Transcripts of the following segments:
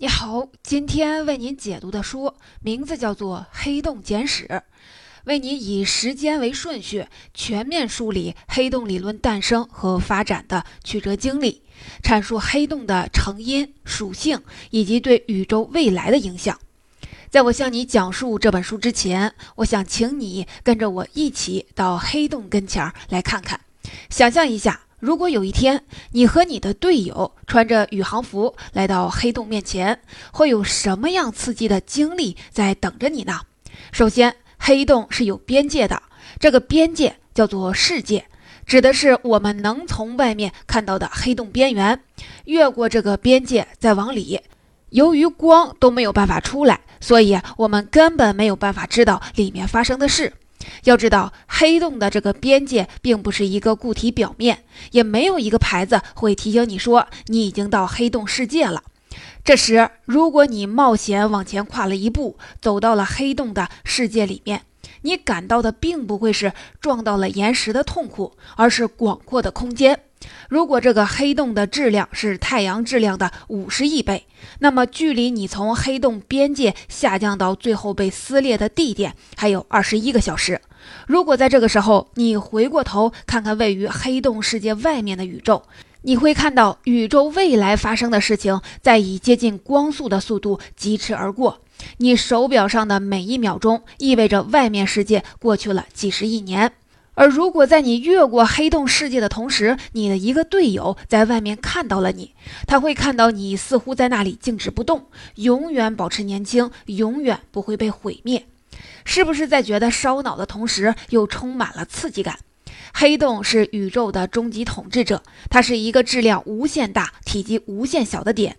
你好，今天为您解读的书名字叫做《黑洞简史》，为您以时间为顺序，全面梳理黑洞理论诞生和发展的曲折经历，阐述黑洞的成因、属性以及对宇宙未来的影响。在我向你讲述这本书之前，我想请你跟着我一起到黑洞跟前儿来看看，想象一下。如果有一天你和你的队友穿着宇航服来到黑洞面前，会有什么样刺激的经历在等着你呢？首先，黑洞是有边界的，这个边界叫做世界，指的是我们能从外面看到的黑洞边缘。越过这个边界再往里，由于光都没有办法出来，所以我们根本没有办法知道里面发生的事。要知道，黑洞的这个边界并不是一个固体表面，也没有一个牌子会提醒你说你已经到黑洞世界了。这时，如果你冒险往前跨了一步，走到了黑洞的世界里面，你感到的并不会是撞到了岩石的痛苦，而是广阔的空间。如果这个黑洞的质量是太阳质量的五十亿倍，那么距离你从黑洞边界下降到最后被撕裂的地点还有二十一个小时。如果在这个时候你回过头看看位于黑洞世界外面的宇宙，你会看到宇宙未来发生的事情在以接近光速的速度疾驰而过。你手表上的每一秒钟意味着外面世界过去了几十亿年。而如果在你越过黑洞世界的同时，你的一个队友在外面看到了你，他会看到你似乎在那里静止不动，永远保持年轻，永远不会被毁灭。是不是在觉得烧脑的同时又充满了刺激感？黑洞是宇宙的终极统治者，它是一个质量无限大、体积无限小的点，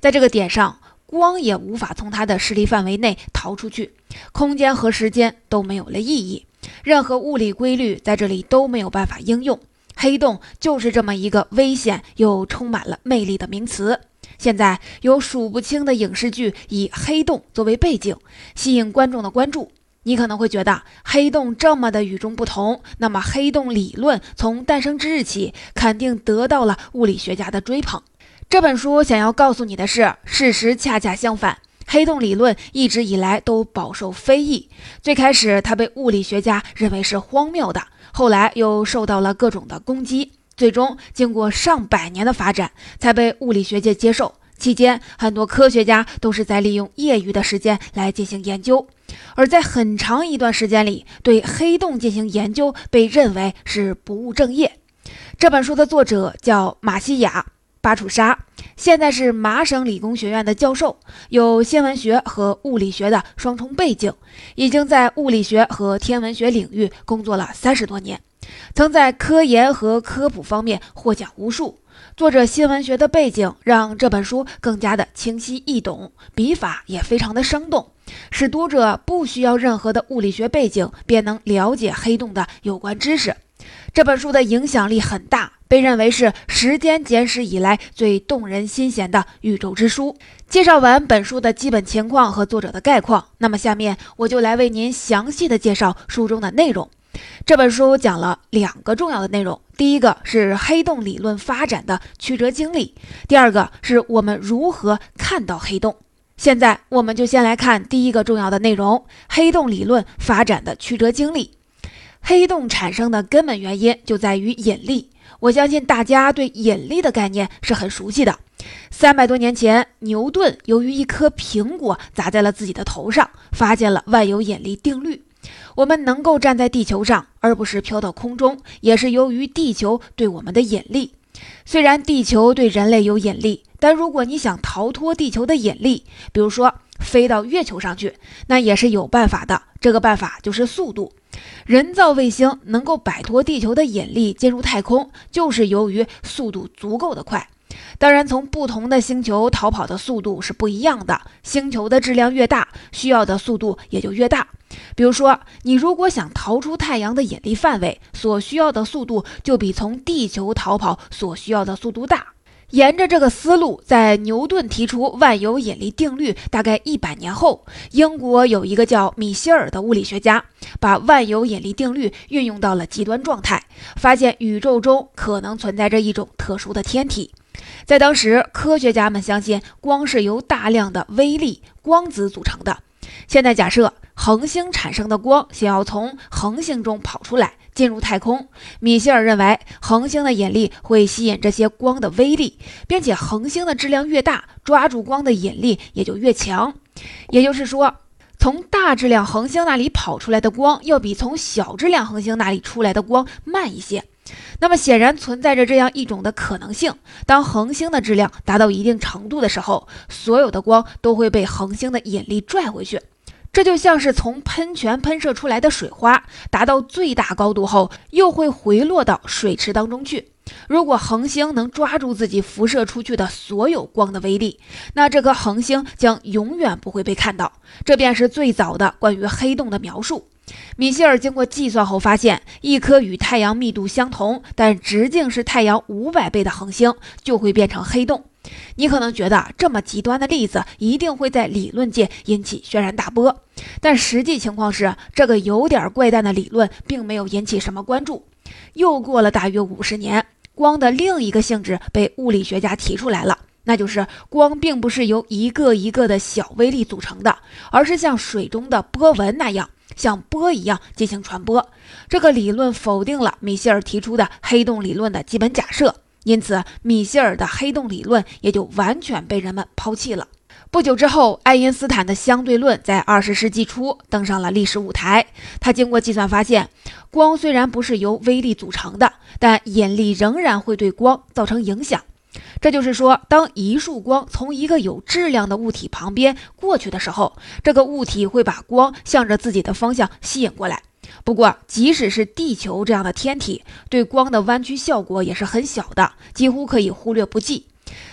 在这个点上，光也无法从它的势力范围内逃出去，空间和时间都没有了意义。任何物理规律在这里都没有办法应用，黑洞就是这么一个危险又充满了魅力的名词。现在有数不清的影视剧以黑洞作为背景，吸引观众的关注。你可能会觉得黑洞这么的与众不同，那么黑洞理论从诞生之日起，肯定得到了物理学家的追捧。这本书想要告诉你的是，事实恰恰相反。黑洞理论一直以来都饱受非议。最开始，它被物理学家认为是荒谬的，后来又受到了各种的攻击，最终经过上百年的发展，才被物理学界接受。期间，很多科学家都是在利用业余的时间来进行研究，而在很长一段时间里，对黑洞进行研究被认为是不务正业。这本书的作者叫马西亚。巴楚沙现在是麻省理工学院的教授，有天文学和物理学的双重背景，已经在物理学和天文学领域工作了三十多年，曾在科研和科普方面获奖无数。作者新闻学的背景让这本书更加的清晰易懂，笔法也非常的生动，使读者不需要任何的物理学背景便能了解黑洞的有关知识。这本书的影响力很大。被认为是时间简史以来最动人心弦的宇宙之书。介绍完本书的基本情况和作者的概况，那么下面我就来为您详细的介绍书中的内容。这本书讲了两个重要的内容，第一个是黑洞理论发展的曲折经历，第二个是我们如何看到黑洞。现在我们就先来看第一个重要的内容：黑洞理论发展的曲折经历。黑洞产生的根本原因就在于引力。我相信大家对引力的概念是很熟悉的。三百多年前，牛顿由于一颗苹果砸在了自己的头上，发现了万有引力定律。我们能够站在地球上，而不是飘到空中，也是由于地球对我们的引力。虽然地球对人类有引力，但如果你想逃脱地球的引力，比如说飞到月球上去，那也是有办法的。这个办法就是速度。人造卫星能够摆脱地球的引力进入太空，就是由于速度足够的快。当然，从不同的星球逃跑的速度是不一样的。星球的质量越大，需要的速度也就越大。比如说，你如果想逃出太阳的引力范围，所需要的速度就比从地球逃跑所需要的速度大。沿着这个思路，在牛顿提出万有引力定律大概一百年后，英国有一个叫米歇尔的物理学家，把万有引力定律运用到了极端状态，发现宇宙中可能存在着一种特殊的天体。在当时，科学家们相信光是由大量的微粒光子组成的。现在假设恒星产生的光想要从恒星中跑出来进入太空，米歇尔认为恒星的引力会吸引这些光的微粒，并且恒星的质量越大，抓住光的引力也就越强。也就是说，从大质量恒星那里跑出来的光要比从小质量恒星那里出来的光慢一些。那么显然存在着这样一种的可能性：当恒星的质量达到一定程度的时候，所有的光都会被恒星的引力拽回去。这就像是从喷泉喷射出来的水花，达到最大高度后，又会回落到水池当中去。如果恒星能抓住自己辐射出去的所有光的威力，那这颗恒星将永远不会被看到。这便是最早的关于黑洞的描述。米歇尔经过计算后发现，一颗与太阳密度相同，但直径是太阳五百倍的恒星就会变成黑洞。你可能觉得这么极端的例子一定会在理论界引起轩然大波，但实际情况是，这个有点怪诞的理论并没有引起什么关注。又过了大约五十年。光的另一个性质被物理学家提出来了，那就是光并不是由一个一个的小微粒组成的，而是像水中的波纹那样，像波一样进行传播。这个理论否定了米歇尔提出的黑洞理论的基本假设，因此米歇尔的黑洞理论也就完全被人们抛弃了。不久之后，爱因斯坦的相对论在二十世纪初登上了历史舞台。他经过计算发现，光虽然不是由微粒组成的，但引力仍然会对光造成影响。这就是说，当一束光从一个有质量的物体旁边过去的时候，这个物体会把光向着自己的方向吸引过来。不过，即使是地球这样的天体，对光的弯曲效果也是很小的，几乎可以忽略不计。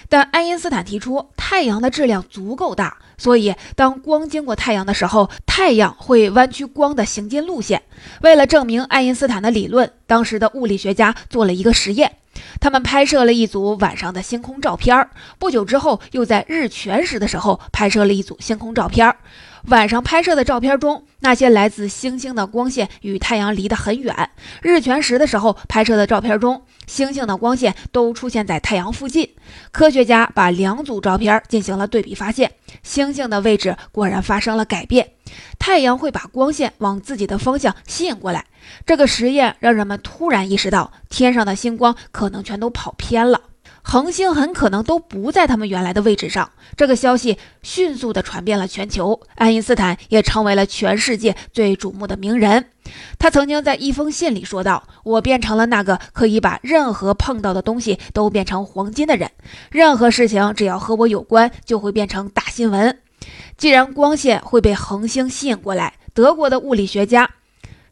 但爱因斯坦提出，太阳的质量足够大，所以当光经过太阳的时候，太阳会弯曲光的行进路线。为了证明爱因斯坦的理论，当时的物理学家做了一个实验，他们拍摄了一组晚上的星空照片。不久之后，又在日全食的时候拍摄了一组星空照片。晚上拍摄的照片中，那些来自星星的光线与太阳离得很远；日全食的时候拍摄的照片中，星星的光线都出现在太阳附近。科学家把两组照片进行了对比，发现星星的位置果然发生了改变，太阳会把光线往自己的方向吸引过来。这个实验让人们突然意识到，天上的星光可能全都跑偏了。恒星很可能都不在他们原来的位置上。这个消息迅速地传遍了全球，爱因斯坦也成为了全世界最瞩目的名人。他曾经在一封信里说道：“我变成了那个可以把任何碰到的东西都变成黄金的人。任何事情只要和我有关，就会变成大新闻。既然光线会被恒星吸引过来，德国的物理学家。”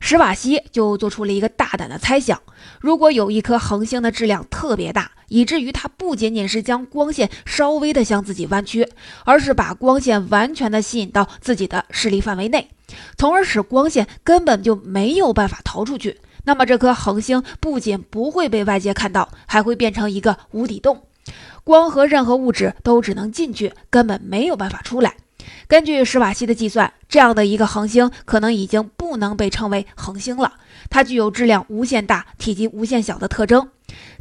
史瓦西就做出了一个大胆的猜想：如果有一颗恒星的质量特别大，以至于它不仅仅是将光线稍微的向自己弯曲，而是把光线完全的吸引到自己的视力范围内，从而使光线根本就没有办法逃出去，那么这颗恒星不仅不会被外界看到，还会变成一个无底洞，光和任何物质都只能进去，根本没有办法出来。根据史瓦西的计算，这样的一个恒星可能已经不能被称为恒星了。它具有质量无限大、体积无限小的特征。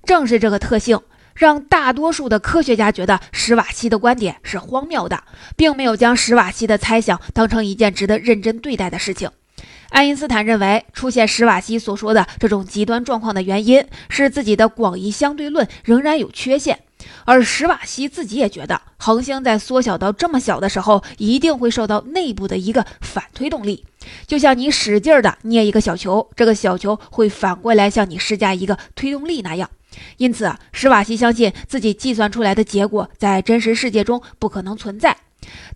正是这个特性，让大多数的科学家觉得史瓦西的观点是荒谬的，并没有将史瓦西的猜想当成一件值得认真对待的事情。爱因斯坦认为，出现史瓦西所说的这种极端状况的原因是自己的广义相对论仍然有缺陷。而史瓦西自己也觉得，恒星在缩小到这么小的时候，一定会受到内部的一个反推动力，就像你使劲儿的捏一个小球，这个小球会反过来向你施加一个推动力那样。因此，史瓦西相信自己计算出来的结果在真实世界中不可能存在。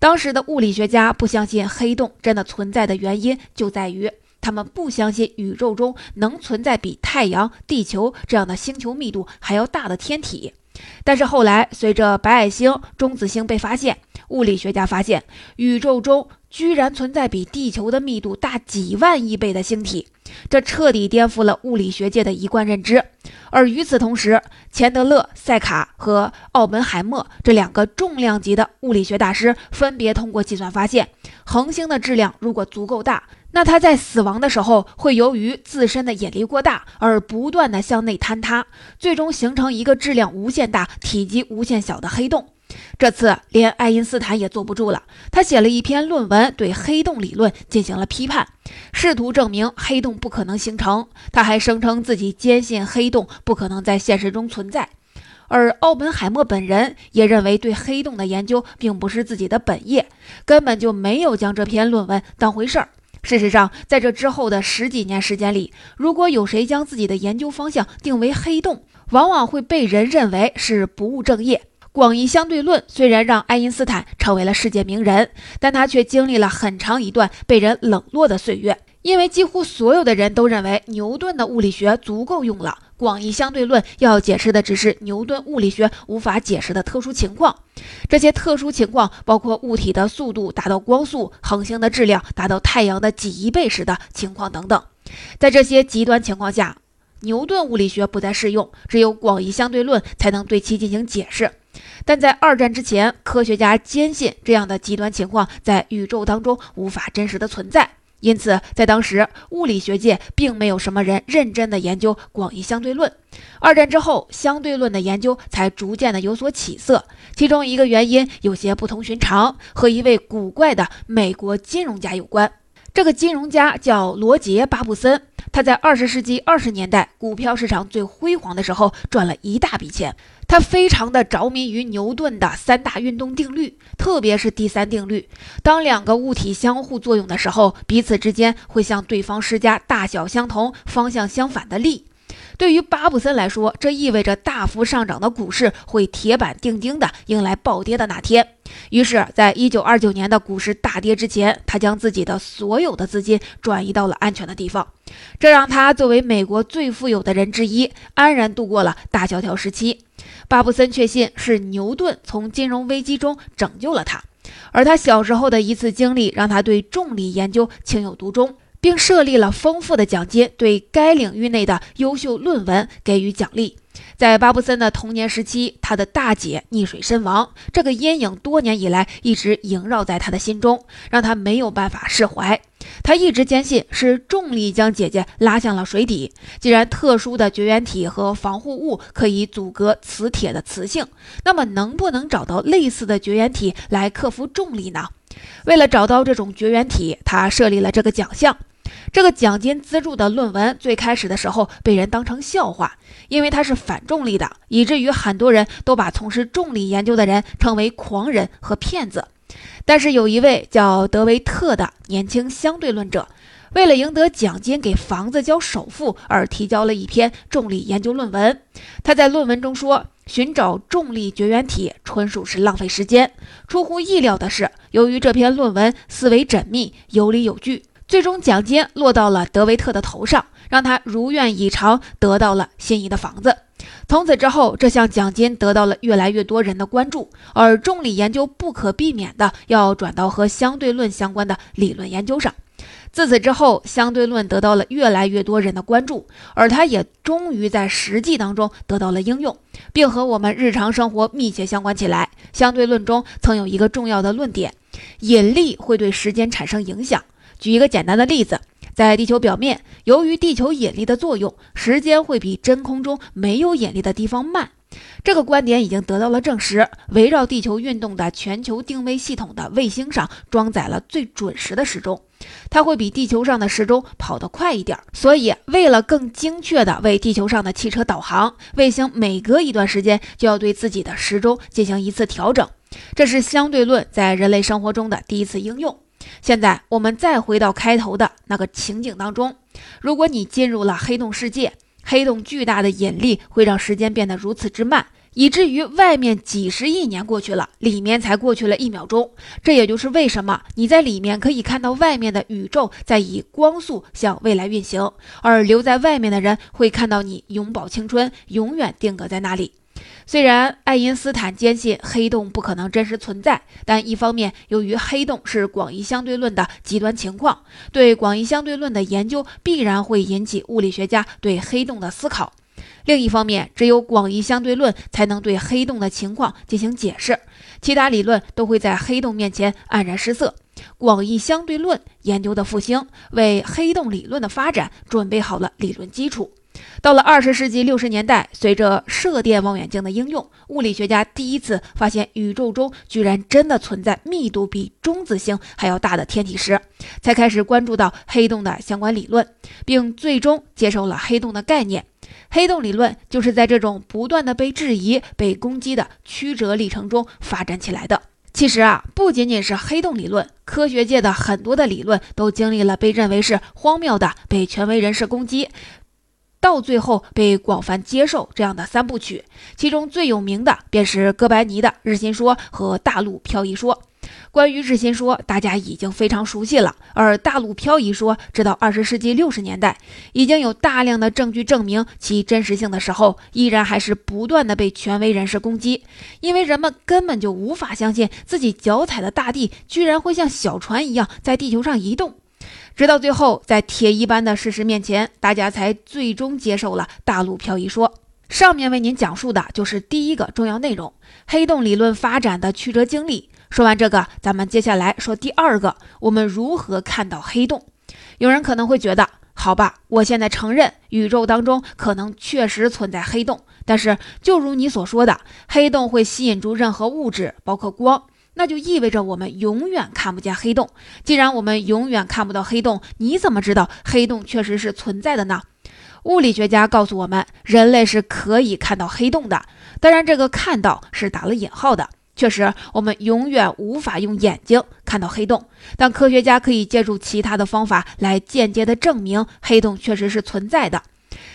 当时的物理学家不相信黑洞真的存在的原因，就在于他们不相信宇宙中能存在比太阳、地球这样的星球密度还要大的天体。但是后来，随着白矮星、中子星被发现，物理学家发现宇宙中居然存在比地球的密度大几万亿倍的星体，这彻底颠覆了物理学界的一贯认知。而与此同时，钱德勒、塞卡和奥本海默这两个重量级的物理学大师分别通过计算发现，恒星的质量如果足够大，那它在死亡的时候会由于自身的引力过大而不断的向内坍塌，最终形成一个质量无限大、体积无限小的黑洞。这次连爱因斯坦也坐不住了，他写了一篇论文，对黑洞理论进行了批判，试图证明黑洞不可能形成。他还声称自己坚信黑洞不可能在现实中存在。而奥本海默本人也认为，对黑洞的研究并不是自己的本业，根本就没有将这篇论文当回事儿。事实上，在这之后的十几年时间里，如果有谁将自己的研究方向定为黑洞，往往会被人认为是不务正业。广义相对论虽然让爱因斯坦成为了世界名人，但他却经历了很长一段被人冷落的岁月，因为几乎所有的人都认为牛顿的物理学足够用了。广义相对论要解释的只是牛顿物理学无法解释的特殊情况，这些特殊情况包括物体的速度达到光速、恒星的质量达到太阳的几亿倍时的情况等等。在这些极端情况下，牛顿物理学不再适用，只有广义相对论才能对其进行解释。但在二战之前，科学家坚信这样的极端情况在宇宙当中无法真实的存在，因此在当时物理学界并没有什么人认真的研究广义相对论。二战之后，相对论的研究才逐渐的有所起色，其中一个原因有些不同寻常，和一位古怪的美国金融家有关。这个金融家叫罗杰·巴布森，他在二十世纪二十年代股票市场最辉煌的时候赚了一大笔钱。他非常的着迷于牛顿的三大运动定律，特别是第三定律：当两个物体相互作用的时候，彼此之间会向对方施加大小相同、方向相反的力。对于巴布森来说，这意味着大幅上涨的股市会铁板钉钉地迎来暴跌的那天。于是，在一九二九年的股市大跌之前，他将自己的所有的资金转移到了安全的地方，这让他作为美国最富有的人之一，安然度过了大萧条时期。巴布森确信是牛顿从金融危机中拯救了他，而他小时候的一次经历让他对重力研究情有独钟，并设立了丰富的奖金，对该领域内的优秀论文给予奖励。在巴布森的童年时期，他的大姐溺水身亡，这个阴影多年以来一直萦绕在他的心中，让他没有办法释怀。他一直坚信是重力将姐姐拉向了水底。既然特殊的绝缘体和防护物可以阻隔磁铁的磁性，那么能不能找到类似的绝缘体来克服重力呢？为了找到这种绝缘体，他设立了这个奖项。这个奖金资助的论文最开始的时候被人当成笑话，因为它是反重力的，以至于很多人都把从事重力研究的人称为狂人和骗子。但是有一位叫德维特的年轻相对论者，为了赢得奖金给房子交首付而提交了一篇重力研究论文。他在论文中说：“寻找重力绝缘体纯属是浪费时间。”出乎意料的是，由于这篇论文思维缜密、有理有据。最终奖金落到了德维特的头上，让他如愿以偿得到了心仪的房子。从此之后，这项奖金得到了越来越多人的关注，而重力研究不可避免的要转到和相对论相关的理论研究上。自此之后，相对论得到了越来越多人的关注，而它也终于在实际当中得到了应用，并和我们日常生活密切相关起来。相对论中曾有一个重要的论点：引力会对时间产生影响。举一个简单的例子，在地球表面，由于地球引力的作用，时间会比真空中没有引力的地方慢。这个观点已经得到了证实。围绕地球运动的全球定位系统的卫星上装载了最准时的时钟，它会比地球上的时钟跑得快一点。所以，为了更精确地为地球上的汽车导航，卫星每隔一段时间就要对自己的时钟进行一次调整。这是相对论在人类生活中的第一次应用。现在我们再回到开头的那个情景当中，如果你进入了黑洞世界，黑洞巨大的引力会让时间变得如此之慢，以至于外面几十亿年过去了，里面才过去了一秒钟。这也就是为什么你在里面可以看到外面的宇宙在以光速向未来运行，而留在外面的人会看到你永葆青春，永远定格在那里。虽然爱因斯坦坚信黑洞不可能真实存在，但一方面，由于黑洞是广义相对论的极端情况，对广义相对论的研究必然会引起物理学家对黑洞的思考；另一方面，只有广义相对论才能对黑洞的情况进行解释，其他理论都会在黑洞面前黯然失色。广义相对论研究的复兴，为黑洞理论的发展准备好了理论基础。到了二十世纪六十年代，随着射电望远镜的应用，物理学家第一次发现宇宙中居然真的存在密度比中子星还要大的天体时，才开始关注到黑洞的相关理论，并最终接受了黑洞的概念。黑洞理论就是在这种不断的被质疑、被攻击的曲折历程中发展起来的。其实啊，不仅仅是黑洞理论，科学界的很多的理论都经历了被认为是荒谬的、被权威人士攻击。到最后被广泛接受这样的三部曲，其中最有名的便是哥白尼的日心说和大陆漂移说。关于日心说，大家已经非常熟悉了，而大陆漂移说，直到二十世纪六十年代，已经有大量的证据证明其真实性的时候，依然还是不断的被权威人士攻击，因为人们根本就无法相信自己脚踩的大地居然会像小船一样在地球上移动。直到最后，在铁一般的事实面前，大家才最终接受了大陆漂移说。上面为您讲述的就是第一个重要内容——黑洞理论发展的曲折经历。说完这个，咱们接下来说第二个：我们如何看到黑洞？有人可能会觉得，好吧，我现在承认宇宙当中可能确实存在黑洞，但是就如你所说的，黑洞会吸引住任何物质，包括光。那就意味着我们永远看不见黑洞。既然我们永远看不到黑洞，你怎么知道黑洞确实是存在的呢？物理学家告诉我们，人类是可以看到黑洞的。当然，这个“看到”是打了引号的。确实，我们永远无法用眼睛看到黑洞，但科学家可以借助其他的方法来间接的证明黑洞确实是存在的。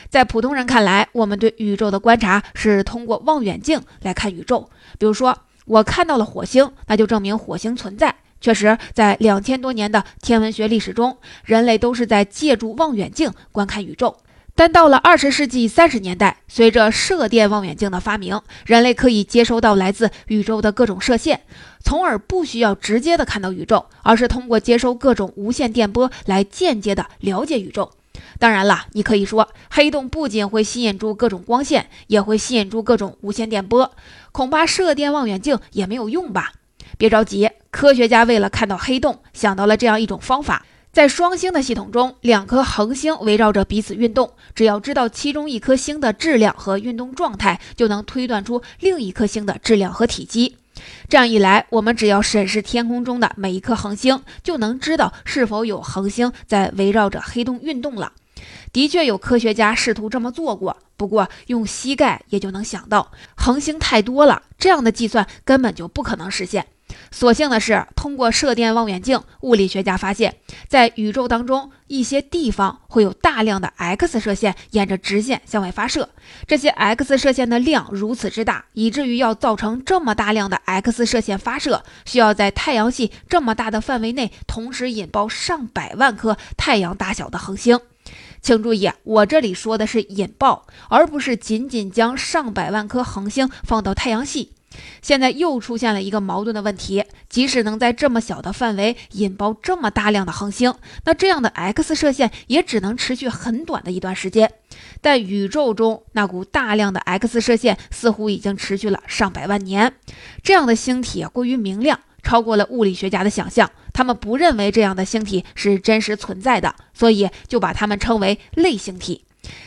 在普通人看来，我们对宇宙的观察是通过望远镜来看宇宙，比如说。我看到了火星，那就证明火星存在。确实，在两千多年的天文学历史中，人类都是在借助望远镜观看宇宙。但到了二十世纪三十年代，随着射电望远镜的发明，人类可以接收到来自宇宙的各种射线，从而不需要直接的看到宇宙，而是通过接收各种无线电波来间接的了解宇宙。当然了，你可以说黑洞不仅会吸引住各种光线，也会吸引住各种无线电波，恐怕射电望远镜也没有用吧？别着急，科学家为了看到黑洞，想到了这样一种方法：在双星的系统中，两颗恒星围绕着彼此运动，只要知道其中一颗星的质量和运动状态，就能推断出另一颗星的质量和体积。这样一来，我们只要审视天空中的每一颗恒星，就能知道是否有恒星在围绕着黑洞运动了。的确有科学家试图这么做过，不过用膝盖也就能想到，恒星太多了，这样的计算根本就不可能实现。所幸的是，通过射电望远镜，物理学家发现，在宇宙当中一些地方会有大量的 X 射线沿着直线向外发射。这些 X 射线的量如此之大，以至于要造成这么大量的 X 射线发射，需要在太阳系这么大的范围内同时引爆上百万颗太阳大小的恒星。请注意，我这里说的是引爆，而不是仅仅将上百万颗恒星放到太阳系。现在又出现了一个矛盾的问题：即使能在这么小的范围引爆这么大量的恒星，那这样的 X 射线也只能持续很短的一段时间。但宇宙中那股大量的 X 射线似乎已经持续了上百万年，这样的星体过于明亮，超过了物理学家的想象。他们不认为这样的星体是真实存在的，所以就把它们称为类星体。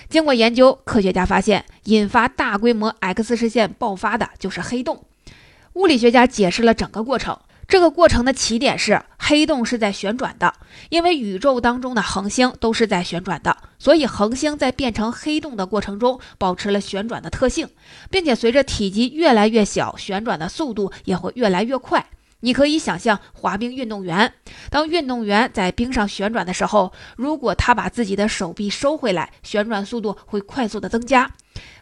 经过研究，科学家发现，引发大规模 X 射线爆发的就是黑洞。物理学家解释了整个过程。这个过程的起点是黑洞是在旋转的，因为宇宙当中的恒星都是在旋转的，所以恒星在变成黑洞的过程中保持了旋转的特性，并且随着体积越来越小，旋转的速度也会越来越快。你可以想象滑冰运动员，当运动员在冰上旋转的时候，如果他把自己的手臂收回来，旋转速度会快速的增加。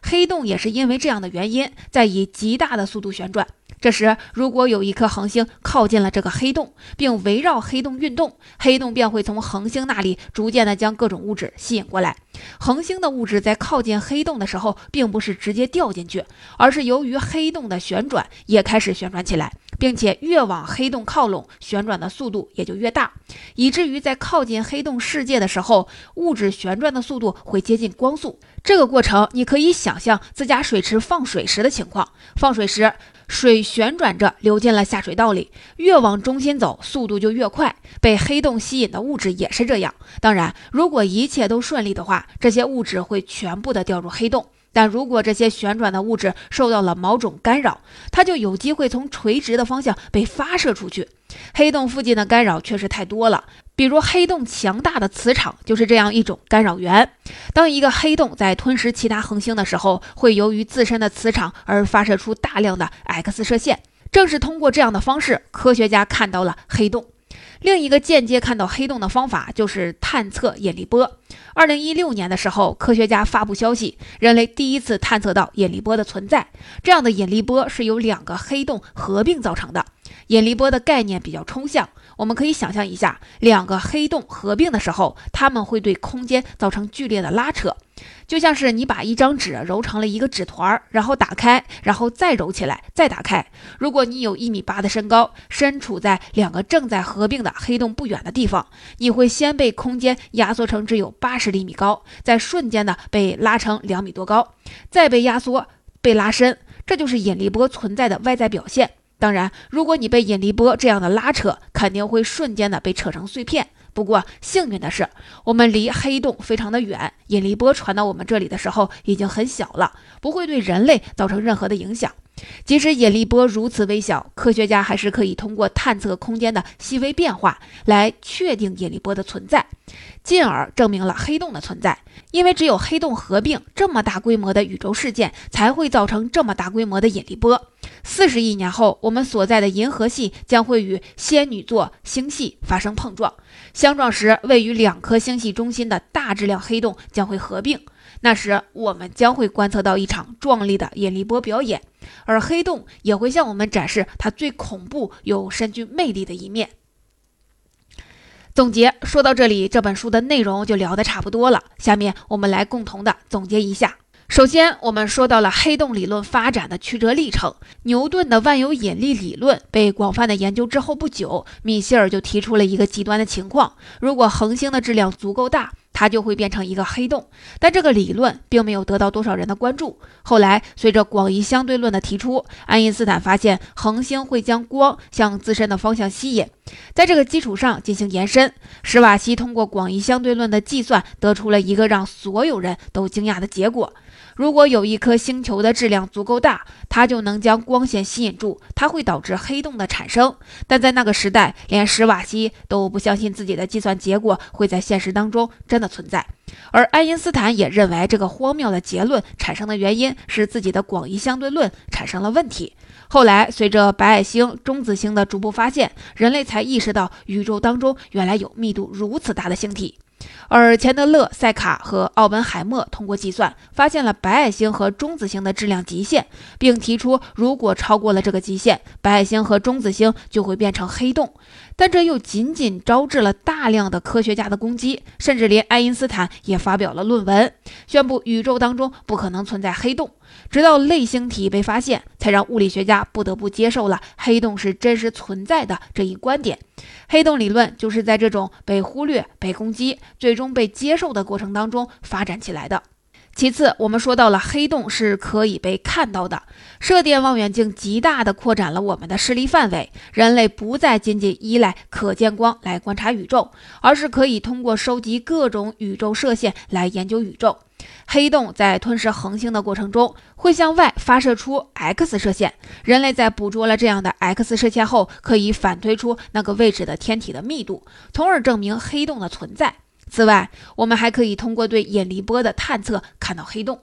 黑洞也是因为这样的原因，在以极大的速度旋转。这时，如果有一颗恒星靠近了这个黑洞，并围绕黑洞运动，黑洞便会从恒星那里逐渐的将各种物质吸引过来。恒星的物质在靠近黑洞的时候，并不是直接掉进去，而是由于黑洞的旋转也开始旋转起来，并且越往黑洞靠拢，旋转的速度也就越大，以至于在靠近黑洞世界的时候，物质旋转的速度会接近光速。这个过程，你可以想象自家水池放水时的情况。放水时，水旋转着流进了下水道里，越往中心走，速度就越快。被黑洞吸引的物质也是这样。当然，如果一切都顺利的话，这些物质会全部的掉入黑洞。但如果这些旋转的物质受到了某种干扰，它就有机会从垂直的方向被发射出去。黑洞附近的干扰确实太多了。比如黑洞强大的磁场就是这样一种干扰源。当一个黑洞在吞噬其他恒星的时候，会由于自身的磁场而发射出大量的 X 射线。正是通过这样的方式，科学家看到了黑洞。另一个间接看到黑洞的方法就是探测引力波。二零一六年的时候，科学家发布消息，人类第一次探测到引力波的存在。这样的引力波是由两个黑洞合并造成的。引力波的概念比较抽象。我们可以想象一下，两个黑洞合并的时候，它们会对空间造成剧烈的拉扯，就像是你把一张纸揉成了一个纸团，然后打开，然后再揉起来，再打开。如果你有一米八的身高，身处在两个正在合并的黑洞不远的地方，你会先被空间压缩成只有八十厘米高，再瞬间的被拉成两米多高，再被压缩、被拉伸，这就是引力波存在的外在表现。当然，如果你被引力波这样的拉扯，肯定会瞬间的被扯成碎片。不过幸运的是，我们离黑洞非常的远，引力波传到我们这里的时候已经很小了，不会对人类造成任何的影响。即使引力波如此微小，科学家还是可以通过探测空间的细微变化来确定引力波的存在，进而证明了黑洞的存在。因为只有黑洞合并，这么大规模的宇宙事件才会造成这么大规模的引力波。四十亿年后，我们所在的银河系将会与仙女座星系发生碰撞，相撞时，位于两颗星系中心的大质量黑洞将会合并。那时，我们将会观测到一场壮丽的引力波表演，而黑洞也会向我们展示它最恐怖又深具魅力的一面。总结说到这里，这本书的内容就聊得差不多了。下面我们来共同的总结一下。首先，我们说到了黑洞理论发展的曲折历程。牛顿的万有引力理论被广泛的研究之后不久，米歇尔就提出了一个极端的情况：如果恒星的质量足够大。它就会变成一个黑洞，但这个理论并没有得到多少人的关注。后来，随着广义相对论的提出，爱因斯坦发现恒星会将光向自身的方向吸引，在这个基础上进行延伸。史瓦西通过广义相对论的计算，得出了一个让所有人都惊讶的结果。如果有一颗星球的质量足够大，它就能将光线吸引住，它会导致黑洞的产生。但在那个时代，连史瓦西都不相信自己的计算结果会在现实当中真的存在。而爱因斯坦也认为这个荒谬的结论产生的原因是自己的广义相对论产生了问题。后来，随着白矮星、中子星的逐步发现，人类才意识到宇宙当中原来有密度如此大的星体。而钱德勒、塞卡和奥本海默通过计算，发现了白矮星和中子星的质量极限，并提出，如果超过了这个极限，白矮星和中子星就会变成黑洞。但这又仅仅招致了大量的科学家的攻击，甚至连爱因斯坦也发表了论文，宣布宇宙当中不可能存在黑洞。直到类星体被发现，才让物理学家不得不接受了黑洞是真实存在的这一观点。黑洞理论就是在这种被忽略、被攻击、最终被接受的过程当中发展起来的。其次，我们说到了黑洞是可以被看到的，射电望远镜极大地扩展了我们的视力范围，人类不再仅仅依赖可见光来观察宇宙，而是可以通过收集各种宇宙射线来研究宇宙。黑洞在吞噬恒星的过程中，会向外发射出 X 射线。人类在捕捉了这样的 X 射线后，可以反推出那个位置的天体的密度，从而证明黑洞的存在。此外，我们还可以通过对引力波的探测看到黑洞。